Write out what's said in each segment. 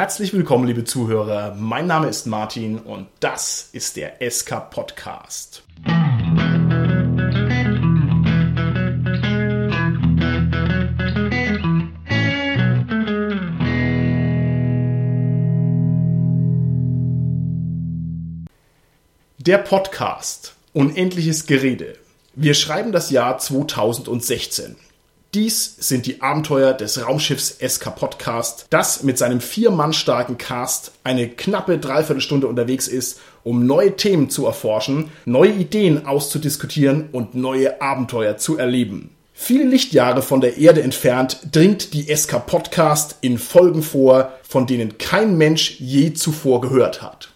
Herzlich willkommen, liebe Zuhörer. Mein Name ist Martin und das ist der SK Podcast. Der Podcast Unendliches Gerede. Wir schreiben das Jahr 2016. Dies sind die Abenteuer des Raumschiffs SK Podcast, das mit seinem vier Mann starken Cast eine knappe Dreiviertelstunde unterwegs ist, um neue Themen zu erforschen, neue Ideen auszudiskutieren und neue Abenteuer zu erleben. Viele Lichtjahre von der Erde entfernt dringt die SK Podcast in Folgen vor, von denen kein Mensch je zuvor gehört hat.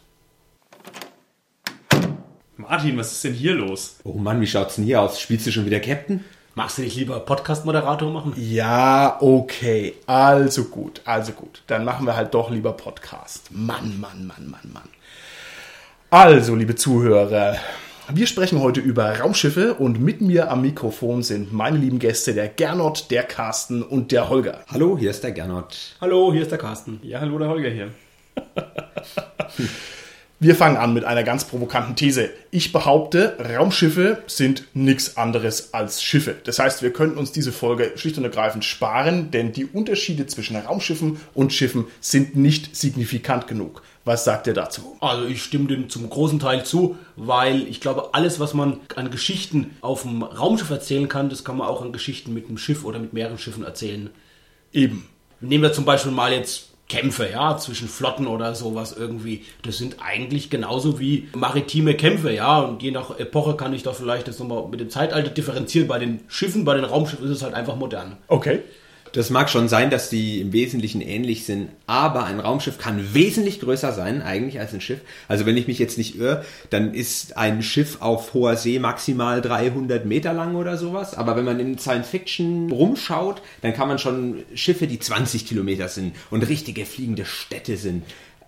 Martin, was ist denn hier los? Oh Mann, wie schaut's denn hier aus? Spielst du schon wieder Captain? Magst du nicht lieber Podcast-Moderator machen? Ja, okay. Also gut, also gut. Dann machen wir halt doch lieber Podcast. Mann, Mann, Mann, Mann, Mann. Also, liebe Zuhörer, wir sprechen heute über Raumschiffe und mit mir am Mikrofon sind meine lieben Gäste der Gernot, der Carsten und der Holger. Hallo, hier ist der Gernot. Hallo, hier ist der Carsten. Ja, hallo, der Holger hier. Wir fangen an mit einer ganz provokanten These. Ich behaupte, Raumschiffe sind nichts anderes als Schiffe. Das heißt, wir könnten uns diese Folge schlicht und ergreifend sparen, denn die Unterschiede zwischen Raumschiffen und Schiffen sind nicht signifikant genug. Was sagt ihr dazu? Also ich stimme dem zum großen Teil zu, weil ich glaube, alles, was man an Geschichten auf dem Raumschiff erzählen kann, das kann man auch an Geschichten mit einem Schiff oder mit mehreren Schiffen erzählen. Eben. Nehmen wir zum Beispiel mal jetzt Kämpfe, ja, zwischen Flotten oder sowas irgendwie. Das sind eigentlich genauso wie maritime Kämpfe, ja. Und je nach Epoche kann ich da vielleicht das nochmal mit dem Zeitalter differenzieren. Bei den Schiffen, bei den Raumschiffen ist es halt einfach modern. Okay. Das mag schon sein, dass die im Wesentlichen ähnlich sind, aber ein Raumschiff kann wesentlich größer sein eigentlich als ein Schiff. Also wenn ich mich jetzt nicht irre, dann ist ein Schiff auf hoher See maximal 300 Meter lang oder sowas. Aber wenn man in Science Fiction rumschaut, dann kann man schon Schiffe, die 20 Kilometer sind und richtige fliegende Städte sind,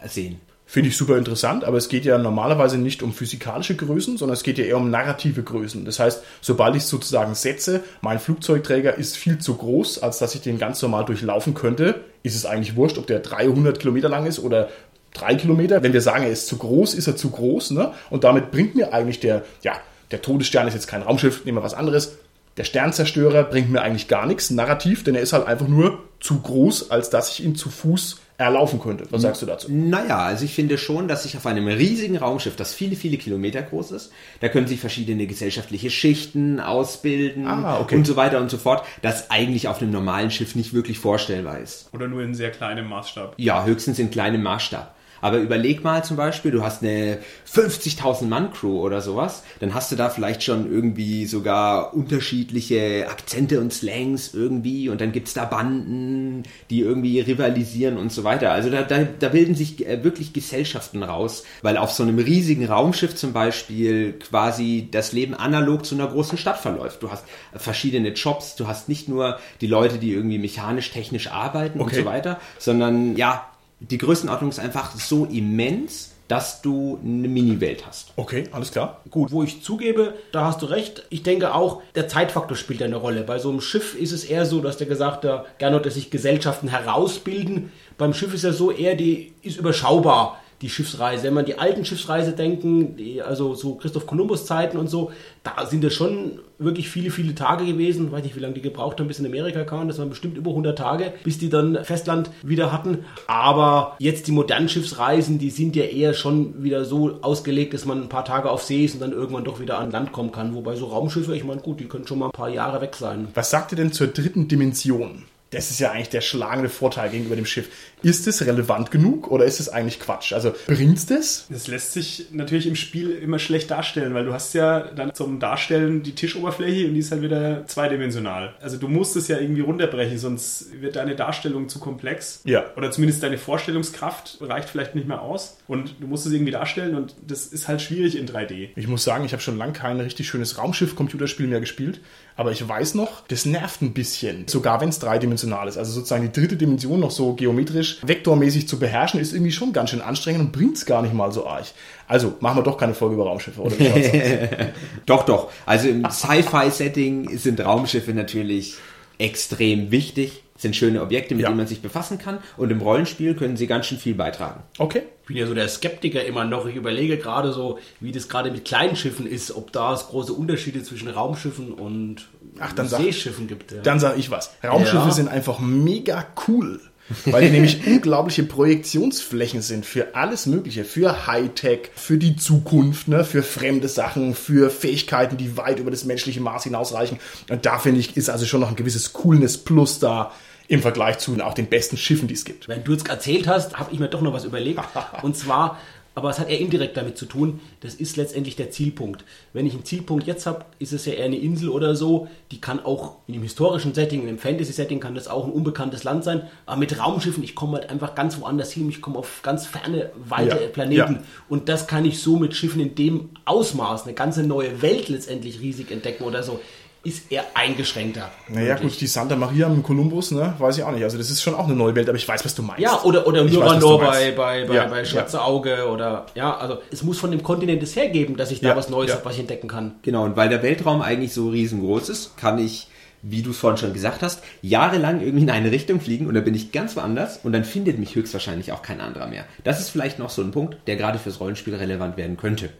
sehen. Finde ich super interessant, aber es geht ja normalerweise nicht um physikalische Größen, sondern es geht ja eher um narrative Größen. Das heißt, sobald ich sozusagen setze, mein Flugzeugträger ist viel zu groß, als dass ich den ganz normal durchlaufen könnte, ist es eigentlich wurscht, ob der 300 Kilometer lang ist oder drei Kilometer. Wenn wir sagen, er ist zu groß, ist er zu groß. Ne? Und damit bringt mir eigentlich der, ja, der Todesstern ist jetzt kein Raumschiff, nehmen wir was anderes. Der Sternzerstörer bringt mir eigentlich gar nichts narrativ, denn er ist halt einfach nur zu groß, als dass ich ihn zu Fuß erlaufen könnte. Was sagst du dazu? Naja, also ich finde schon, dass sich auf einem riesigen Raumschiff, das viele, viele Kilometer groß ist, da können sich verschiedene gesellschaftliche Schichten ausbilden Ah, okay. und so weiter und so fort, das eigentlich auf einem normalen Schiff nicht wirklich vorstellbar ist. Oder nur in sehr kleinem Maßstab. Ja, höchstens in kleinem Maßstab. Aber überleg mal zum Beispiel, du hast eine 50.000 Mann Crew oder sowas, dann hast du da vielleicht schon irgendwie sogar unterschiedliche Akzente und Slangs irgendwie und dann gibt's da Banden, die irgendwie rivalisieren und so weiter. Also da, da, da bilden sich äh, wirklich Gesellschaften raus, weil auf so einem riesigen Raumschiff zum Beispiel quasi das Leben analog zu einer großen Stadt verläuft. Du hast verschiedene Jobs, du hast nicht nur die Leute, die irgendwie mechanisch, technisch arbeiten Okay. und so weiter, sondern ja, die Größenordnung ist einfach so immens, dass du eine Mini-Welt hast. Okay, alles klar. Gut, wo ich zugebe, da hast du recht. Ich denke auch, der Zeitfaktor spielt eine Rolle. Bei so einem Schiff ist es eher so, dass der gesagt hat, gerne, dass sich Gesellschaften herausbilden. Beim Schiff ist ja so eher, die ist überschaubar, die Schiffsreise. Wenn man die alten Schiffsreise denken, die, also so Christoph Kolumbus Zeiten und so, da sind es schon wirklich viele, viele Tage gewesen. Ich weiß nicht, wie lange die gebraucht haben, bis in Amerika kamen. Das waren bestimmt über 100 Tage, bis die dann Festland wieder hatten. Aber jetzt die modernen Schiffsreisen, die sind ja eher schon wieder so ausgelegt, dass man ein paar Tage auf See ist und dann irgendwann doch wieder an Land kommen kann. Wobei so Raumschiffe, ich meine, gut, die können schon mal ein paar Jahre weg sein. Was sagt ihr denn zur dritten Dimension? Das ist ja eigentlich der schlagende Vorteil gegenüber dem Schiff. Ist es relevant genug oder ist es eigentlich Quatsch? Also bringt's das? Das lässt sich natürlich im Spiel immer schlecht darstellen, weil du hast ja dann zum Darstellen die Tischoberfläche und die ist halt wieder zweidimensional. Also du musst es ja irgendwie runterbrechen, sonst wird deine Darstellung zu komplex. Ja. Oder zumindest deine Vorstellungskraft reicht vielleicht nicht mehr aus und du musst es irgendwie darstellen und das ist halt schwierig in 3D. Ich muss sagen, ich habe schon lange kein richtig schönes Raumschiff-Computerspiel mehr gespielt, aber ich weiß noch, das nervt ein bisschen, sogar wenn es dreidimensional ist. Also sozusagen die dritte Dimension noch so geometrisch, vektormäßig zu beherrschen, ist irgendwie schon ganz schön anstrengend und bringt's gar nicht mal so arg. Also machen wir doch keine Folge über Raumschiffe, oder? Doch, doch. Also im Sci-Fi-Setting sind Raumschiffe natürlich extrem wichtig. sind schöne Objekte, mit Ja. denen man sich befassen kann. Und im Rollenspiel können sie ganz schön viel beitragen. Okay. Ich bin ja so der Skeptiker immer noch. Ich überlege gerade so, wie das gerade mit kleinen Schiffen ist, ob da es große Unterschiede zwischen Raumschiffen und Ach, dann sag- Seeschiffen gibt. Ja. Dann sage ich was. Raumschiffe Ja. sind einfach mega cool. Weil die nämlich unglaubliche Projektionsflächen sind für alles Mögliche, für Hightech, für die Zukunft, ne, für fremde Sachen, für Fähigkeiten, die weit über das menschliche Maß hinausreichen. Und da finde ich, ist also schon noch ein gewisses Coolness Plus da im Vergleich zu auch den besten Schiffen, die es gibt. Wenn du jetzt erzählt hast, habe ich mir doch noch was überlegt. Und zwar, aber es hat eher indirekt damit zu tun, das ist letztendlich der Zielpunkt. Wenn ich einen Zielpunkt jetzt habe, ist es ja eher eine Insel oder so. Die kann auch in einem historischen Setting, in einem Fantasy-Setting, kann das auch ein unbekanntes Land sein. Aber mit Raumschiffen, ich komme halt einfach ganz woanders hin. Ich komme auf ganz ferne, weite Ja, Planeten. ja. Und das kann ich so mit Schiffen in dem Ausmaß, eine ganze neue Welt letztendlich riesig entdecken oder so, ist eher eingeschränkter. Naja, gut, die Santa Maria mit Kolumbus, ne, weiß ich auch nicht. Also das ist schon auch eine neue Welt, aber ich weiß, was du meinst. Ja, oder, oder du bei, bei, bei, Ja, bei ja. Schwarze Auge oder ja, also es muss von dem Kontinent es hergeben, dass ich da Ja, was Neues ja. habe, was ich entdecken kann. Genau, und weil der Weltraum eigentlich so riesengroß ist, kann ich, wie du es vorhin schon gesagt hast, jahrelang irgendwie in eine Richtung fliegen und dann bin ich ganz woanders und dann findet mich höchstwahrscheinlich auch kein anderer mehr. Das ist vielleicht noch so ein Punkt, der gerade fürs Rollenspiel relevant werden könnte.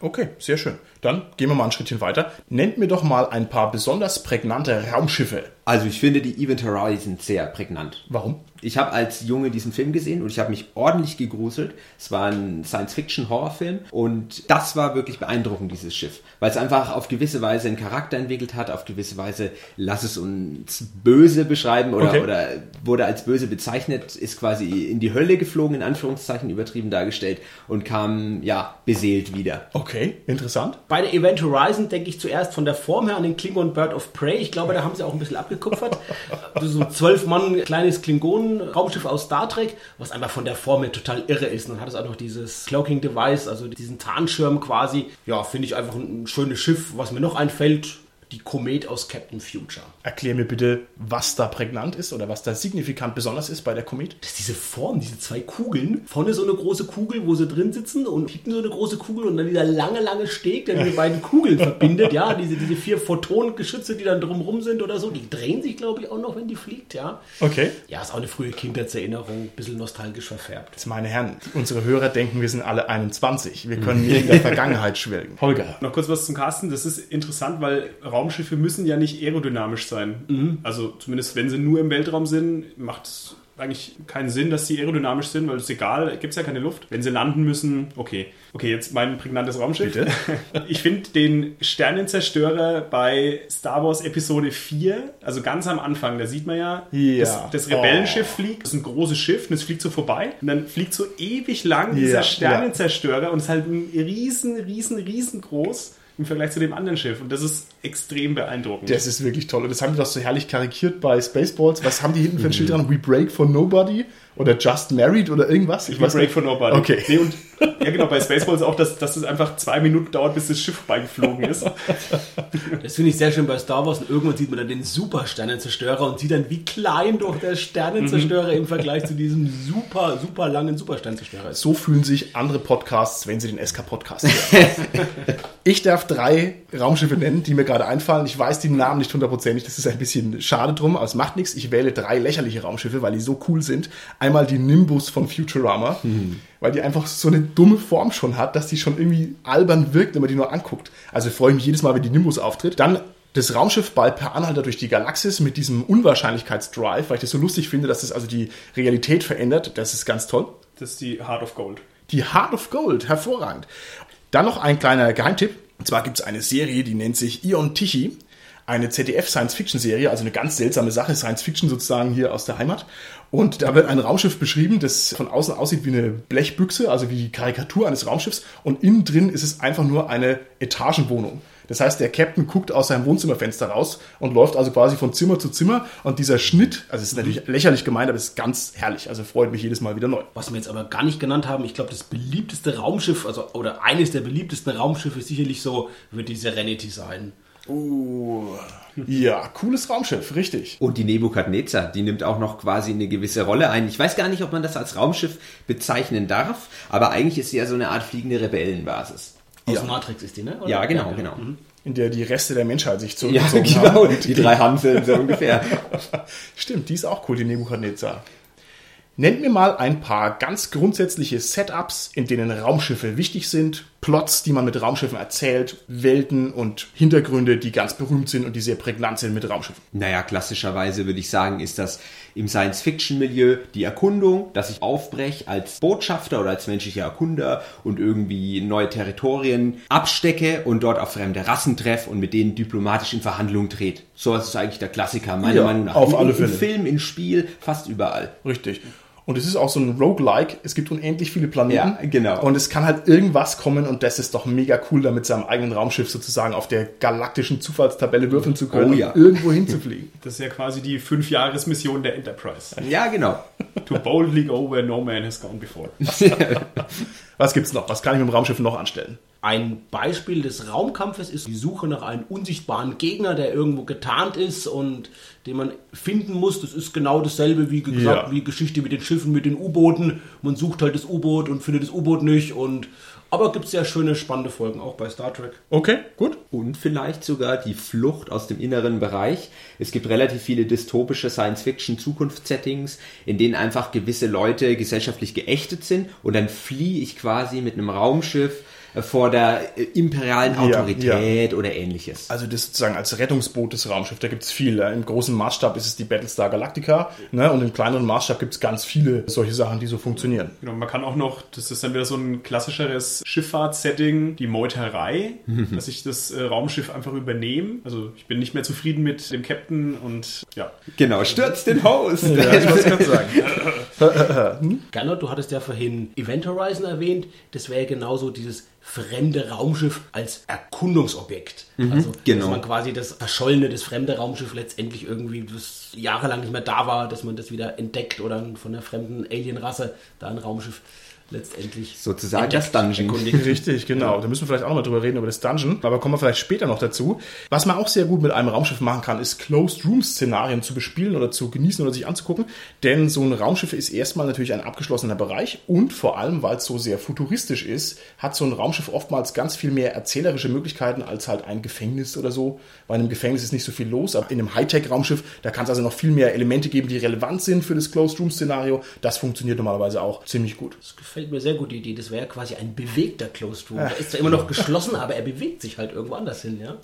Okay, sehr schön. Dann gehen wir mal ein Schrittchen weiter. Nennt mir doch mal ein paar besonders prägnante Raumschiffe. Also ich finde die Event Horizon sehr prägnant. Warum? Ich habe als Junge diesen Film gesehen und ich habe mich ordentlich gegruselt. Es war ein Science-Fiction-Horrorfilm und das war wirklich beeindruckend, dieses Schiff, weil es einfach auf gewisse Weise einen Charakter entwickelt hat, auf gewisse Weise, lass es uns böse beschreiben oder, Okay. oder wurde als böse bezeichnet, ist quasi in die Hölle geflogen, in Anführungszeichen übertrieben dargestellt und kam, ja, beseelt wieder. Okay, interessant. Bei der Event Horizon denke ich zuerst von der Form her an den Klingon Bird of Prey. Ich glaube, da haben sie auch ein bisschen abgekupfert. so zwölf Mann kleines Klingonen-Raumschiff aus Star Trek, was einfach von der Form total irre ist. Und dann hat es auch noch dieses Cloaking Device, also diesen Tarnschirm quasi. Ja, finde ich einfach ein schönes Schiff. Was mir noch einfällt, die Komet aus Captain Future. Erklär mir bitte, was da prägnant ist oder was da signifikant besonders ist bei der Komet. Das ist diese Form, diese zwei Kugeln. Vorne so eine große Kugel, wo sie drin sitzen und hinten so eine große Kugel und dann dieser lange, lange Steg, der die beiden Kugeln verbindet. Ja, diese, diese vier Photonengeschütze, die dann drumrum sind oder so, die drehen sich, glaube ich, auch noch, wenn die fliegt, ja. Okay. Ja, ist auch eine frühe Kindheitserinnerung, ein bisschen nostalgisch verfärbt. Jetzt, meine Herren, unsere Hörer denken, wir sind alle 21. Wir können nicht in der Vergangenheit schwelgen. Holger. Noch kurz was zum Carsten. Das ist interessant, weil Raumschiffe müssen ja nicht aerodynamisch sein. Also zumindest wenn sie nur im Weltraum sind, macht es eigentlich keinen Sinn, dass sie aerodynamisch sind, weil es egal, gibt es ja keine Luft. Wenn sie landen müssen, okay. Okay, jetzt mein prägnantes Raumschiff. Bitte? Ich finde den Sternenzerstörer bei Star Wars Episode 4, also ganz am Anfang, da sieht man ja, Ja. das, das Rebellenschiff fliegt, das ist ein großes Schiff und es fliegt so vorbei und dann fliegt so ewig lang dieser Ja, Sternenzerstörer und ist halt ein riesen, riesen, riesengroß im Vergleich zu dem anderen Schiff und das ist extrem beeindruckend. Das ist wirklich toll. Und das haben die doch so herrlich karikiert bei Spaceballs. Was haben die hinten für ein Schild dran? We break for nobody? Oder just married oder irgendwas? Ich Break for Nobody. Okay. Nee, und ja genau, bei Spaceballs auch, dass, dass es einfach zwei Minuten dauert, bis das Schiff vorbeigeflogen ist. Das finde ich sehr schön bei Star Wars und irgendwann sieht man dann den Super Sternenzerstörer und sieht dann, wie klein doch der Sternenzerstörer im Vergleich zu diesem super, super langen Supersternenzerstörer ist. So fühlen sich andere Podcasts, wenn sie den SK-Podcast hören. ich darf drei Raumschiffe nennen, die mir gerade einfallen. Ich weiß die Namen nicht hundertprozentig, das ist ein bisschen schade drum, aber es macht nichts. Ich wähle drei lächerliche Raumschiffe, weil die so cool sind. Einmal die Nimbus von Futurama, weil die einfach so eine dumme Form schon hat, dass die schon irgendwie albern wirkt, wenn man die nur anguckt. Also freue ich mich jedes Mal, wenn die Nimbus auftritt. Dann das Raumschiff bei Per Anhalter durch die Galaxis mit diesem Unwahrscheinlichkeitsdrive, weil ich das so lustig finde, dass es also die Realität verändert. Das ist ganz toll. Das ist die Heart of Gold. Die Heart of Gold, hervorragend. Dann noch ein kleiner Geheimtipp. Und zwar gibt es eine Serie, die nennt sich Ion Tichy. Eine ZDF-Science-Fiction-Serie, also eine ganz seltsame Sache, Science-Fiction sozusagen hier aus der Heimat. Und da wird ein Raumschiff beschrieben, das von außen aussieht wie eine Blechbüchse, also wie die Karikatur eines Raumschiffs. Und innen drin ist es einfach nur eine Etagenwohnung. Das heißt, der Captain guckt aus seinem Wohnzimmerfenster raus und läuft also quasi von Zimmer zu Zimmer. Und dieser Schnitt, also es ist natürlich lächerlich gemeint, aber es ist ganz herrlich. Also freut mich jedes Mal wieder neu. Was wir jetzt aber gar nicht genannt haben, ich glaube, das beliebteste Raumschiff, also oder eines der beliebtesten Raumschiffe sicherlich so, wird die Serenity sein. Ja, cooles Raumschiff, richtig. Und die Nebukadnezar, die nimmt auch noch quasi eine gewisse Rolle ein. Ich weiß gar nicht, ob man das als Raumschiff bezeichnen darf, aber eigentlich ist sie ja so eine Art fliegende Rebellenbasis. Aus Ja. Matrix ist die, ne? Oder? Ja, genau, genau. in der die Reste der Menschheit sich Ja, zurückgezogen genau. haben. Die drei Hanseln so ungefähr. Stimmt, die ist auch cool, die Nebuchadnezzar. Nennt mir mal ein paar ganz grundsätzliche Setups, in denen Raumschiffe wichtig sind, Plots, die man mit Raumschiffen erzählt, Welten und Hintergründe, die ganz berühmt sind und die sehr prägnant sind mit Raumschiffen. Naja, klassischerweise würde ich sagen, ist das im Science-Fiction-Milieu die Erkundung, dass ich aufbreche als Botschafter oder als menschlicher Erkunder und irgendwie neue Territorien abstecke und dort auf fremde Rassen treffe und mit denen diplomatisch in Verhandlungen trete. Sowas ist eigentlich der Klassiker, meiner Ja, Meinung nach. auf In- alle Im Fälle. Film, in Spiel, fast überall. Richtig. Und es ist auch so ein Roguelike. Es gibt unendlich viele Planeten. Ja, genau. Und es kann halt irgendwas kommen und das ist doch mega cool, da mit seinem eigenen Raumschiff sozusagen auf der galaktischen Zufallstabelle würfeln zu können Oh ja. und irgendwo hinzufliegen. Das ist ja quasi die Fünfjahresmission der Enterprise. Ja, genau. To boldly go where no man has gone before. Was gibt's noch? Was kann ich mit dem Raumschiff noch anstellen? Ein Beispiel des Raumkampfes ist die Suche nach einem unsichtbaren Gegner, der irgendwo getarnt ist und den man finden muss. Das ist genau dasselbe wie gesagt, Ja. wie Geschichte mit den Schiffen, mit den U-Booten. Man sucht halt das U-Boot und findet das U-Boot nicht. Und aber gibt sehr schöne, spannende Folgen auch bei Star Trek. Okay, gut. Und vielleicht sogar die Flucht aus dem inneren Bereich. Es gibt relativ viele dystopische Science-Fiction-Zukunftssettings, in denen einfach gewisse Leute gesellschaftlich geächtet sind und dann fliehe ich quasi mit einem Raumschiff vor der äh, imperialen Ja, Autorität oder ähnliches. Also das sozusagen als Rettungsboot des Raumschiffs, da gibt's viel. Im großen Maßstab ist es die Battlestar Galactica ne? und im kleineren Maßstab gibt's ganz viele solche Sachen, die so funktionieren. Genau, man kann auch noch, das ist dann wieder so ein klassischeres Schifffahrtssetting, die Meuterei, dass ich das äh, Raumschiff einfach übernehme. Also ich bin nicht mehr zufrieden mit dem Captain und ja. Genau, stürzt den Host. Ja, ich sagen. Gernot, du hattest ja vorhin Event Horizon erwähnt. Das wäre ja genauso dieses fremde Raumschiff als Erkundungsobjekt. also, genau. dass man quasi das verschollene, das fremde Raumschiff letztendlich irgendwie, das jahrelang nicht mehr da war, dass man das wieder entdeckt oder von einer fremden Alienrasse da ein Raumschiff letztendlich Sozusagen das Dungeon. Richtig, genau. Da müssen wir vielleicht auch noch mal drüber reden, über das Dungeon. Aber kommen wir vielleicht später noch dazu. Was man auch sehr gut mit einem Raumschiff machen kann, ist Closed-Room-Szenarien zu bespielen oder zu genießen oder sich anzugucken. Denn so ein Raumschiff ist erstmal natürlich ein abgeschlossener Bereich und vor allem, weil es so sehr futuristisch ist, hat so ein Raumschiff oftmals ganz viel mehr erzählerische Möglichkeiten als halt ein Gefängnis oder so. Weil in einem Gefängnis ist nicht so viel los, aber in einem Hightech-Raumschiff, da kann es also noch viel mehr Elemente geben, die relevant sind für das Closed-Room-Szenario. Das funktioniert normalerweise auch ziemlich gut. Das gefällt mir sehr gut, die Idee. Das wäre ja quasi ein bewegter Closed Room. Er ist zwar immer noch geschlossen, aber er bewegt sich halt irgendwo anders hin, ja.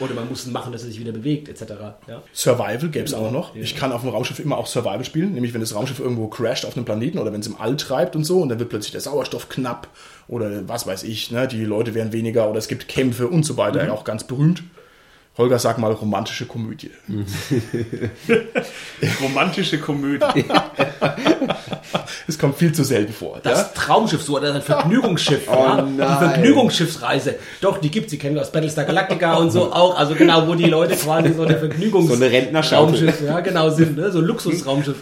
Oder man muss machen, dass er sich wieder bewegt, etc. Ja. Survival gäbe es auch noch. Ich kann auf dem Raumschiff immer auch Survival spielen, nämlich wenn das Raumschiff irgendwo crasht auf einem Planeten oder wenn es im All treibt und so und dann wird plötzlich der Sauerstoff knapp oder was weiß ich, ne? die Leute werden weniger oder es gibt Kämpfe und so weiter, auch ganz berühmt. Holger, sag mal romantische Komödie. Romantische Komödie. Es kommt viel zu selten vor. Das ja? Traumschiff, so oder ein Vergnügungsschiff. ja? nein. Die Vergnügungsschiffsreise. Doch, die gibt's, die kennen wir aus Battlestar Galactica und so auch. Also genau, wo die Leute quasi so eine Vergnügungs So eine Rentnerschaukel. Raumschiff, ja genau sind, ne? so ein Luxusraumschiff.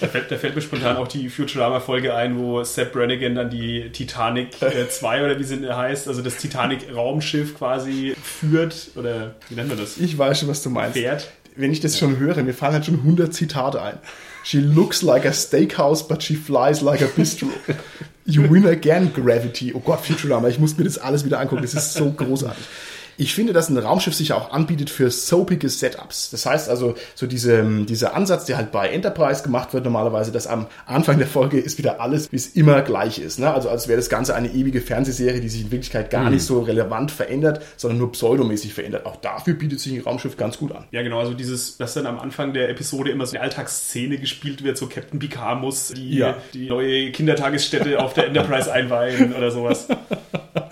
Da fällt, da fällt mir spontan auch die Futurama-Folge ein, wo Sepp Brannigan dann die Titanic äh, 2 oder wie sie heißt, also das Titanic-Raumschiff quasi führt oder wie nennt man das? Ich weiß schon, was du meinst. Fährt. Wenn ich das schon höre, mir fallen halt schon 100 Zitate ein. She looks like a steakhouse, but she flies like a bistro. You win again, Gravity. Oh Gott, Futurama, ich muss mir das alles wieder angucken. Das ist so großartig. Ich finde, dass ein Raumschiff sich auch anbietet für soapige Setups. Das heißt also, so diese, dieser Ansatz, der halt bei Enterprise gemacht wird, normalerweise, dass am Anfang der Folge ist wieder alles, wie es immer gleich ist. Ne? Also als wäre das Ganze eine ewige Fernsehserie, die sich in Wirklichkeit gar nicht so relevant verändert, sondern nur pseudomäßig verändert. Auch dafür bietet sich ein Raumschiff ganz gut an. Ja, genau, also dieses, dass dann am Anfang der Episode immer so eine Alltagsszene gespielt wird, so Captain Picard muss die, Ja. die neue Kindertagesstätte auf der Enterprise einweihen oder sowas.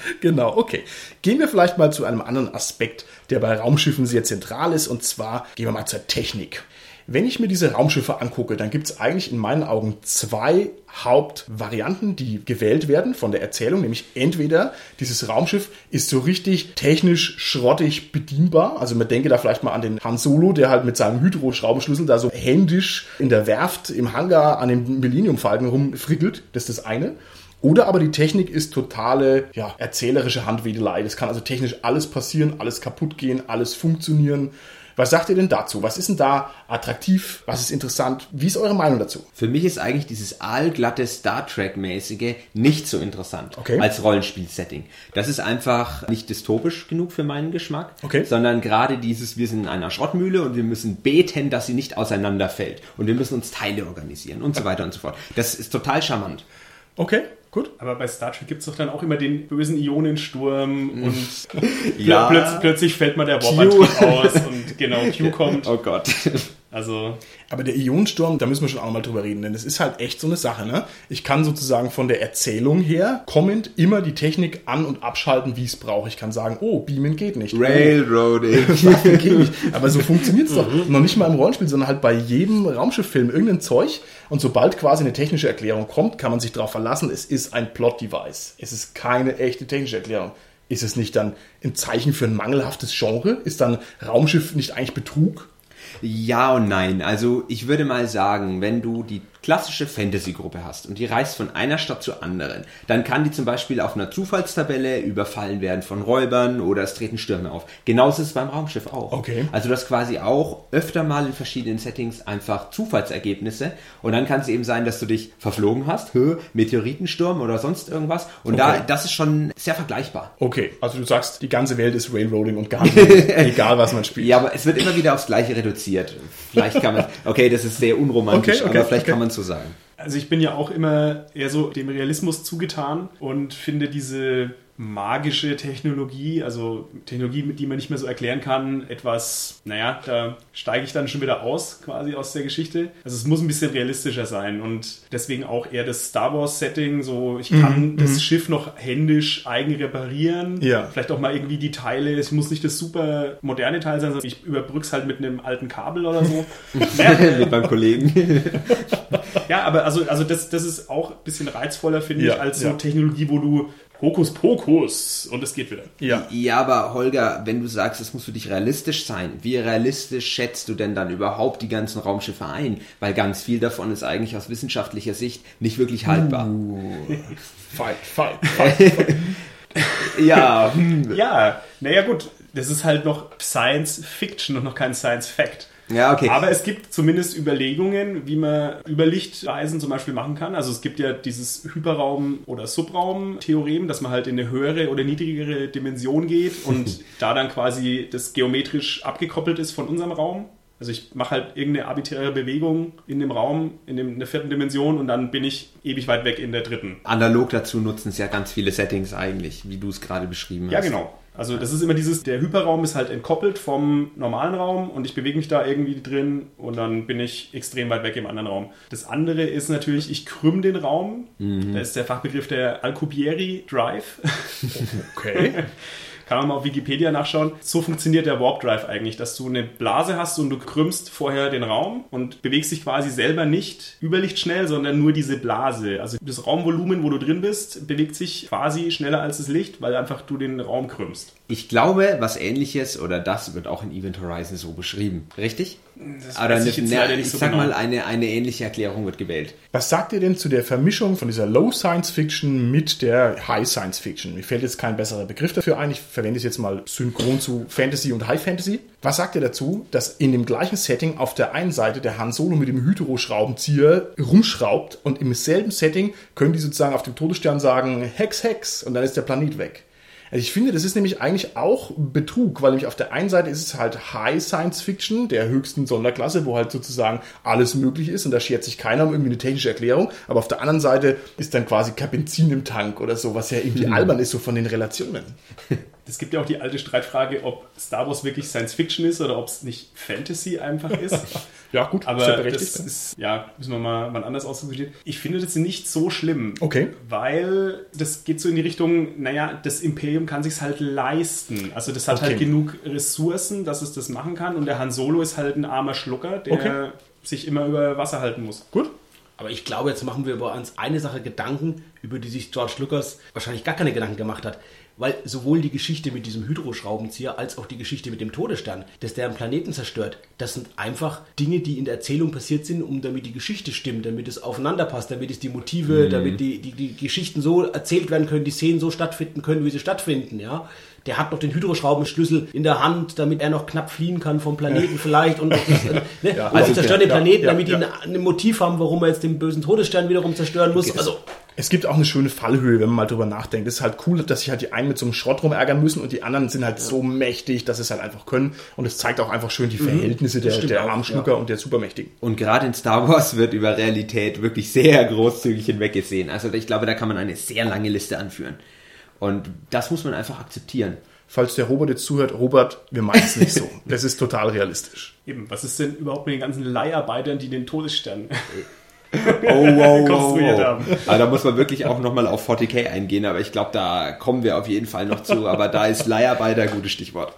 Genau, okay. Gehen wir vielleicht mal zu einem anderen Aspekt, der bei Raumschiffen sehr zentral ist, und zwar gehen wir mal zur Technik. Wenn ich mir diese Raumschiffe angucke, dann gibt es eigentlich in meinen Augen zwei Hauptvarianten, die gewählt werden von der Erzählung, nämlich entweder dieses Raumschiff ist so richtig technisch schrottig bedienbar, also man denke da vielleicht mal an den Han Solo, der halt mit seinem Hydro-Schraubenschlüssel da so händisch in der Werft im Hangar an den Millennium-Falken rumfrickelt, das ist das eine. Oder aber die Technik ist totale, ja, erzählerische Handwedelei. Das kann also technisch alles passieren, alles kaputt gehen, alles funktionieren. Was sagt ihr denn dazu? Was ist denn da attraktiv? Was ist interessant? Wie ist eure Meinung dazu? Für mich ist eigentlich dieses allglatte Star Trek-mäßige nicht so interessant Okay. als Rollenspiel-Setting. Das ist einfach nicht dystopisch genug für meinen Geschmack, Okay. sondern gerade dieses, wir sind in einer Schrottmühle und wir müssen beten, dass sie nicht auseinanderfällt und wir müssen uns Teile organisieren und so weiter und so fort. Das ist total charmant. Okay, gut. Aber bei Star Trek gibt es doch dann auch immer den bösen Ionensturm und Ja. plö plötzlich, plötzlich fällt mal der Warp-Antrieb aus und genau, Q kommt. Oh Gott. Also, Aber der Ionensturm, da müssen wir schon auch mal drüber reden, denn das ist halt echt so eine Sache, ne? Ich kann sozusagen von der Erzählung her kommend immer die Technik an- und abschalten, wie ich es brauche. Ich kann sagen, oh, Beamen geht nicht. Railroading. Geht nicht. Aber so funktioniert es doch. Noch nicht mal im Rollenspiel, sondern halt bei jedem Raumschifffilm irgendein Zeug. Und sobald quasi eine technische Erklärung kommt, kann man sich darauf verlassen, es ist ein Plot-Device. Es ist keine echte technische Erklärung. Ist es nicht dann ein Zeichen für ein mangelhaftes Genre? Ist dann Raumschiff nicht eigentlich Betrug? Ja und nein. Also ich würde mal sagen, wenn du die klassische Fantasy-Gruppe hast und die reist von einer Stadt zur anderen, dann kann die zum Beispiel auf einer Zufallstabelle überfallen werden von Räubern oder es treten Stürme auf. Genauso ist es beim Raumschiff auch. Okay. Also du hast quasi auch öfter mal in verschiedenen Settings einfach Zufallsergebnisse und dann kann es eben sein, dass du dich verflogen hast, hö, Meteoritensturm oder sonst irgendwas und da, Okay. das ist schon sehr vergleichbar. Okay, also du sagst, die ganze Welt ist Railroading und gar nicht, egal was man spielt. Ja, aber es wird immer wieder aufs Gleiche reduziert. Vielleicht kann man, okay, das ist sehr unromantisch, Okay, okay, aber vielleicht kann man so sagen. also ich bin ja auch immer eher so dem Realismus zugetan und finde diese magische Technologie, also Technologie, die man nicht mehr so erklären kann, etwas, naja, da steige ich dann schon wieder aus, quasi aus der Geschichte. Also es muss ein bisschen realistischer sein und deswegen auch eher das Star Wars Setting, so ich kann das Schiff noch händisch eigen reparieren, Ja. vielleicht auch mal irgendwie die Teile, es muss nicht das super moderne Teil sein, sondern ich überbrück's halt mit einem alten Kabel oder so. meinem Kollegen. ja, aber also, also das, das ist auch ein bisschen reizvoller, finde Ja, ich, als so ja. Technologie, wo du Hokuspokus und es geht wieder. Ja. Ja, aber Holger, wenn du sagst, es muss für dich realistisch sein, wie realistisch schätzt du denn dann überhaupt die ganzen Raumschiffe ein? Weil ganz viel davon ist eigentlich aus wissenschaftlicher Sicht nicht wirklich haltbar. Fight, fight, fight. Ja, hm. Ja, naja gut, das ist halt noch Science Fiction und noch kein Science Fact. Ja, okay. Aber es gibt zumindest Überlegungen, wie man Überlichtreisen zum Beispiel machen kann. Also es gibt ja dieses Hyperraum- oder Subraum-Theorem, dass man halt in eine höhere oder niedrigere Dimension geht und da dann quasi das geometrisch abgekoppelt ist von unserem Raum. Also ich mache halt irgendeine arbiträre Bewegung in dem Raum, in, dem, in der vierten Dimension und dann bin ich ewig weit weg in der dritten. Analog dazu nutzen es ja ganz viele Settings eigentlich, wie du es gerade beschrieben hast. Ja, genau. Also das ist immer dieses, der Hyperraum ist halt entkoppelt vom normalen Raum und ich bewege mich da irgendwie drin und dann bin ich extrem weit weg im anderen Raum. Das andere ist natürlich, ich krümm den Raum. Da ist der Fachbegriff der Alcubierre Drive. Okay. Kann man mal auf Wikipedia nachschauen. So funktioniert der Warp Drive eigentlich, dass du eine Blase hast und du krümmst vorher den Raum und bewegst dich quasi selber nicht überlichtschnell, sondern nur diese Blase. Also das Raumvolumen, wo du drin bist, bewegt sich quasi schneller als das Licht, weil einfach du den Raum krümmst. Ich glaube, was ähnliches oder das wird auch in Event Horizon so beschrieben. Richtig? Das Oder weiß eine, ich jetzt ne, ich nicht so sag genau. mal, eine, eine ähnliche Erklärung wird gewählt. Was sagt ihr denn zu der Vermischung von dieser Low Science Fiction mit der High Science Fiction? Mir fällt jetzt kein besserer Begriff dafür ein. Ich verwende es jetzt mal synchron zu Fantasy und High Fantasy. Was sagt ihr dazu, dass in dem gleichen Setting auf der einen Seite der Han Solo mit dem Hydro-Schraubenzieher rumschraubt und im selben Setting können die sozusagen auf dem Todesstern sagen Hex, Hex und dann ist der Planet weg. Also ich finde, das ist nämlich eigentlich auch Betrug, weil nämlich auf der einen Seite ist es halt High Science Fiction der höchsten Sonderklasse, wo halt sozusagen alles möglich ist und da schert sich keiner um irgendwie eine technische Erklärung, aber auf der anderen Seite ist dann quasi kein Benzin im Tank oder so, was ja irgendwie albern ist, so von den Relationen. Es gibt ja auch die alte Streitfrage, ob Star Wars wirklich Science Fiction ist oder ob es nicht Fantasy einfach ist. Ja, gut, Aber ist ja das ist, ja, müssen wir mal, mal anders ausdiskutieren. Ich finde das nicht so schlimm. Okay. Weil das geht so in die Richtung, naja, das Imperium kann sich halt leisten. Also das hat Okay. halt genug Ressourcen, dass es das machen kann. Und der Han Solo ist halt ein armer Schlucker, der Okay. sich immer über Wasser halten muss. Gut. Aber ich glaube, jetzt machen wir über uns eine Sache Gedanken, über die sich George Lucas wahrscheinlich gar keine Gedanken gemacht hat. Weil sowohl die Geschichte mit diesem Hydroschraubenzieher als auch die Geschichte mit dem Todesstern, dass der einen Planeten zerstört, das sind einfach Dinge, die in der Erzählung passiert sind, um damit die Geschichte stimmt, damit es aufeinander passt, damit es die Motive, damit die, die, die Geschichten so erzählt werden können, die Szenen so stattfinden können, wie sie stattfinden, ja. Der hat noch den Hydroschraubenschlüssel in der Hand, damit er noch knapp fliehen kann vom Planeten vielleicht und das, äh, ne? Ja, also zerstören der- den Planeten, ja, damit ja, die ja. ein, ein Motiv haben, warum er jetzt den bösen Todesstern wiederum zerstören muss. Also Es gibt auch eine schöne Fallhöhe, wenn man mal drüber nachdenkt. Es ist halt cool, dass sich halt die einen mit so einem Schrott rumärgern müssen und die anderen sind halt so mächtig, dass sie es halt einfach können. Und es zeigt auch einfach schön die Verhältnisse der, stimmt der auch, Armschlucker und der Supermächtigen. Und gerade in Star Wars wird über Realität wirklich sehr großzügig hinweggesehen. Also ich glaube, da kann man eine sehr lange Liste anführen. Und das muss man einfach akzeptieren. Falls der Robert jetzt zuhört, Robert, wir meinen es nicht so. Das ist total realistisch. Eben, was ist denn überhaupt mit den ganzen Leiharbeitern, die den Todesstern Oh, wow, Konstruiert haben. Also da muss man wirklich auch nochmal auf 40k eingehen, aber ich glaube, da kommen wir auf jeden Fall noch zu. Aber da ist Leiharbeiter ein gutes Stichwort.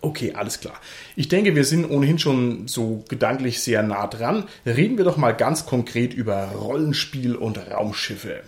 Okay, alles klar. Ich denke, wir sind ohnehin schon so gedanklich sehr nah dran. Reden wir doch mal ganz konkret über Rollenspiel und Raumschiffe.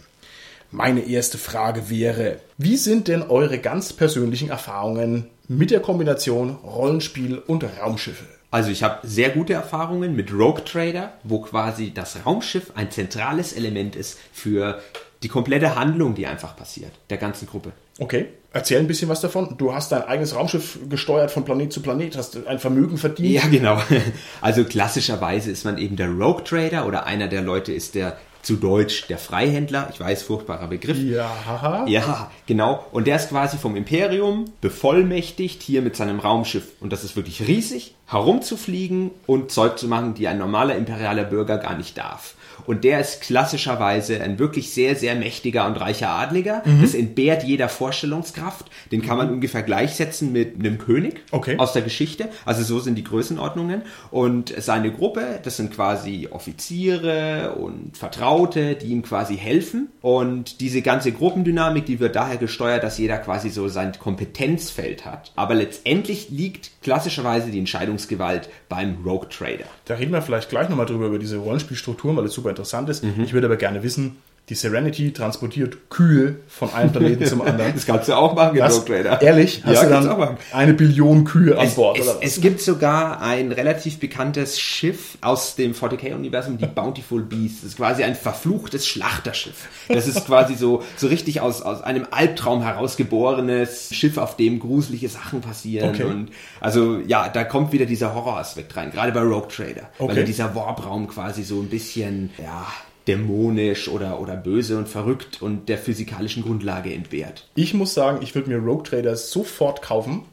Meine erste Frage wäre, wie sind denn eure ganz persönlichen Erfahrungen mit der Kombination Rollenspiel und Raumschiffe? Also ich habe sehr gute Erfahrungen mit Rogue Trader, wo quasi das Raumschiff ein zentrales Element ist für die komplette Handlung, die einfach passiert, der ganzen Gruppe. Okay, erzähl ein bisschen was davon. Du hast dein eigenes Raumschiff gesteuert von Planet zu Planet, hast ein Vermögen verdient. Ja, genau. Also klassischerweise ist man eben der Rogue Trader oder einer der Leute ist der zu Deutsch der Freihändler. Ich weiß, furchtbarer Begriff. Ja, haha. Ja, genau. Und der ist quasi vom Imperium bevollmächtigt, hier mit seinem Raumschiff, und das ist wirklich riesig, herumzufliegen und Zeug zu machen, die ein normaler imperialer Bürger gar nicht darf. Und der ist klassischerweise ein wirklich sehr, sehr mächtiger und reicher Adliger. Das entbehrt jeder Vorstellungskraft. Den kann man ungefähr gleichsetzen mit einem König Okay. aus der Geschichte. Also so sind die Größenordnungen. Und seine Gruppe, das sind quasi Offiziere und Vertraute, die ihm quasi helfen. Und diese ganze Gruppendynamik, die wird daher gesteuert, dass jeder quasi so sein Kompetenzfeld hat. Aber letztendlich liegt klassischerweise die Entscheidungsgewalt beim Rogue Trader. Da reden wir vielleicht gleich nochmal drüber, über diese Rollenspielstrukturen, weil es super interessant ist. Ich würde aber gerne wissen, die Serenity transportiert Kühe von einem Planeten zum anderen. Das kannst du auch machen? Rogue Trader. Ehrlich? Hast ja, du kannst du dann auch machen. eine Billion Kühe an Es, Bord? es, oder was? es gibt sogar ein relativ bekanntes Schiff aus dem 40k-Universum, die Bountiful Beast. Das ist quasi ein verfluchtes Schlachterschiff. Das ist quasi so, so richtig aus, aus einem Albtraum herausgeborenes Schiff, auf dem gruselige Sachen passieren. Okay. Und also ja, da kommt wieder dieser Horroraspekt rein, gerade bei Rogue Trader. Weil Okay. ja dieser Warp-Raum quasi so ein bisschen, ja, dämonisch oder, oder böse und verrückt und der physikalischen Grundlage entbehrt. Ich muss sagen, ich würde mir Rogue Trader sofort kaufen,